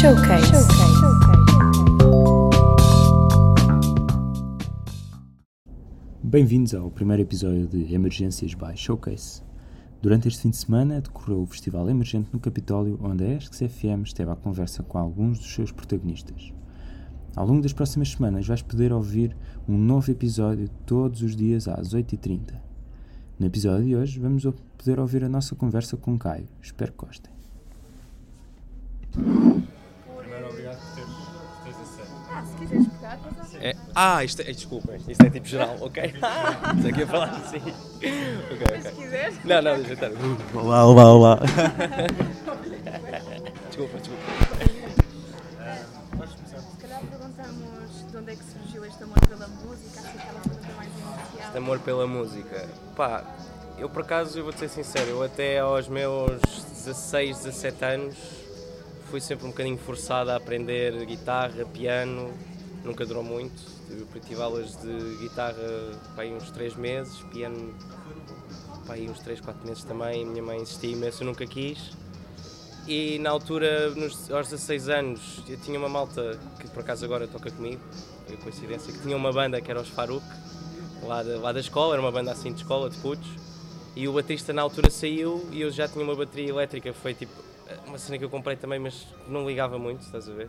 Showcase. Bem-vindos ao primeiro episódio de Emergências by Showcase. Durante este fim de semana decorreu o Festival Emergente no Capitólio, onde a ESCS FM esteve à conversa com alguns dos seus protagonistas. Ao longo das próximas semanas vais poder ouvir um novo episódio todos os dias às 8h30. No episódio de hoje vamos poder ouvir a nossa conversa com Caio. Espero que gostem. Ah, se quiseres pegar, É, ah, isto é, desculpa, isto é tipo geral, ok? Estou aqui a falar assim. Ok, Se ok. quiseres. Não, não, deixa estar. Olá, olá, olá. Desculpa, desculpa. Se calhar perguntamos de onde é que surgiu este amor pela música, acho que aquela pergunta mais inicial. Este amor pela música. Pá, eu por acaso, eu vou-te ser sincero, eu até aos meus 16, 17 anos fui sempre um bocadinho forçado a aprender guitarra, piano, nunca durou muito. Tive, tive aulas de guitarra aí uns 3 meses, piano aí uns 3, 4 meses também. Minha mãe insistia imenso, eu nunca quis. E na altura, nos, aos 16 anos, eu tinha uma malta que por acaso agora toca comigo, foi coincidência, que tinha uma banda que era os Farouk, lá lá da escola, era uma banda assim de escola, de putos. E o baterista na altura saiu e eu já tinha uma bateria elétrica, foi tipo uma cena que eu comprei também, mas não ligava muito, estás a ver?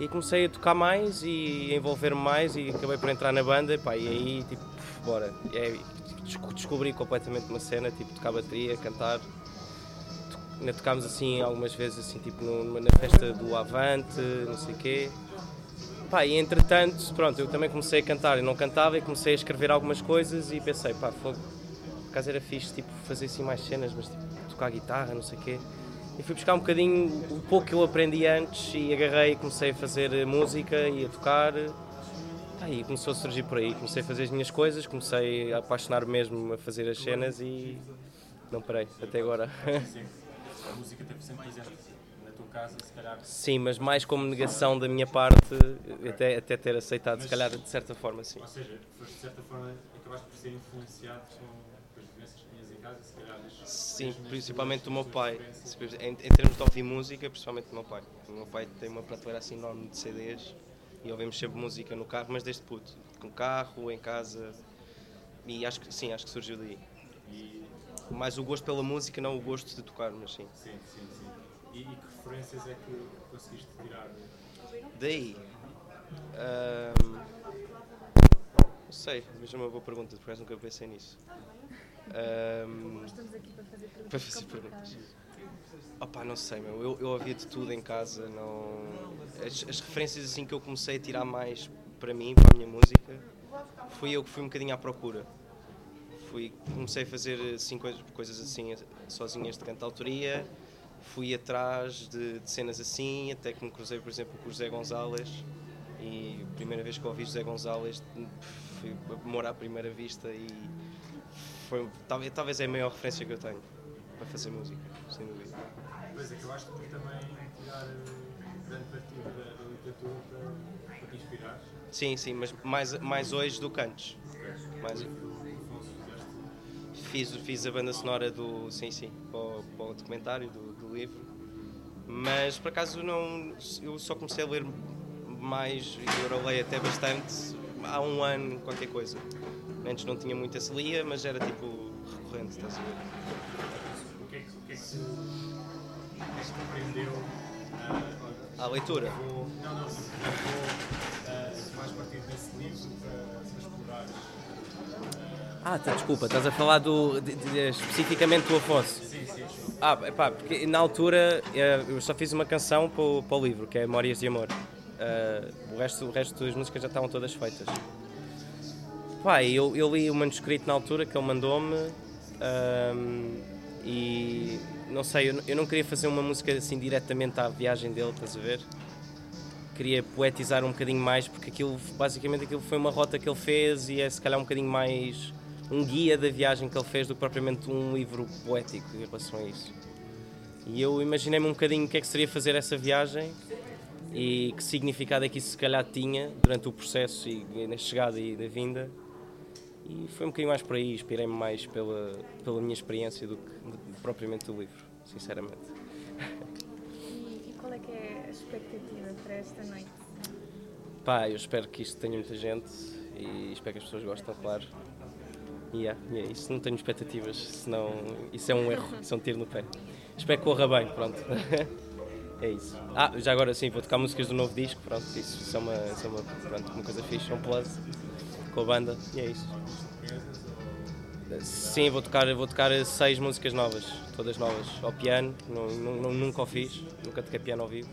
E comecei a tocar mais e envolver-me mais e acabei por entrar na banda pá, e aí tipo, bora. E desco- descobri completamente uma cena, tipo tocar bateria, cantar. Ainda tocámos assim algumas vezes assim, tipo no- na festa do Avante, não sei o quê. Pá, e entretanto, pronto, eu também comecei a cantar, eu não cantava e comecei a escrever algumas coisas e pensei, pá, fogo, por acaso era fixe, tipo, fazer assim mais cenas, mas tipo, tocar guitarra, não sei o quê. E fui buscar um bocadinho o pouco que eu aprendi antes e agarrei e comecei a fazer eh, música e a tocar. Pá, e começou a surgir por aí, comecei a fazer as minhas coisas, comecei a apaixonar mesmo a fazer as cenas e não parei, até agora. A música teve sempre presente na tua casa, se calhar. Sim, mas mais como negação da minha parte, até, até ter aceitado, se calhar de certa forma, sim. Ou seja, foste de certa forma, acabaste por ser influenciado com Sim, principalmente do meu pai. Em, em termos de ouvir música, principalmente do meu pai. O meu pai tem uma prateleira assim enorme de CDs e ouvimos sempre música no carro, mas desde puto. Com carro, em casa. E acho que sim, acho que surgiu daí. E, Mais o gosto pela música, não o gosto de tocar, mas sim. sim, sim, sim. E, e que referências é que conseguiste tirar? Daí. ahm, não sei, mas é uma boa pergunta, porque nunca pensei nisso. Ahm, Estamos aqui para fazer perguntas. Para fazer perguntas. Opa, não sei, meu. Eu, eu ouvia de tudo em casa. Não... As, as referências assim que eu comecei a tirar mais para mim, para a minha música, fui eu que fui um bocadinho à procura. Fui, comecei a fazer assim, coisas, coisas assim sozinhas de cantautoria. Fui atrás de, de cenas assim, até que me cruzei, por exemplo, com o José Gonzalez. E a primeira vez que ouvi José Gonzalez, fui amor à primeira vista e foi, talvez, talvez é a maior referência que eu tenho para fazer música, sem dúvida. Pois acabaste por também tirar eh, grande partido da, literatura para, para te inspirar. Sim, sim, mas mais, mais hoje do que antes. Mais, fiz, fiz a banda sonora do. Sim, sim, para o, para o documentário do, do livro. Mas por acaso não. Eu só comecei a ler mais, e agora leio até bastante, há um ano, qualquer coisa. Antes não tinha muito esse lia, mas era tipo recorrente, estás a ver? O que é que, o que, é que te, te prendeu? ah, À leitura. Vou, não, não, vou uh, mais partir desse livro para, para explorar. Ah, tá, desculpa, estás a falar do, de- de- especificamente do Afonso. Sim, sim, sim. Ah, pá, porque na altura eh, eu só fiz uma canção para o, para o livro, que é Memórias de Amor. Eh, o, resto, o resto das músicas já estavam todas feitas. Pá, eu, eu li o manuscrito na altura que ele mandou-me ahm, e não sei, eu, eu não queria fazer uma música assim diretamente à viagem dele, estás a ver? Queria poetizar um bocadinho mais porque aquilo, basicamente aquilo foi uma rota que ele fez e é se calhar um bocadinho mais um guia da viagem que ele fez do que propriamente um livro poético em relação a isso. E eu imaginei-me um bocadinho o que é que seria fazer essa viagem e que significado é que isso se calhar tinha durante o processo e na chegada e da vinda. E foi um bocadinho mais por aí, inspirei-me mais pela, pela minha experiência do que propriamente do livro, sinceramente. E, e qual é que é a expectativa para esta noite? Pá, eu espero que isto tenha muita gente e espero que as pessoas gostem, claro. E yeah, e é isso, não tenho expectativas, senão isso é um erro, isso é um tiro no pé. Espero que corra bem, pronto. é isso. Ah, já agora sim, vou tocar músicas do novo disco, pronto, isso, isso é, uma, isso é uma, pronto, uma coisa fixe, um plus com a banda e é isso. Sim, vou tocar, vou tocar seis músicas novas, todas novas, ao piano, não, nunca o fiz, nunca toquei piano ao vivo.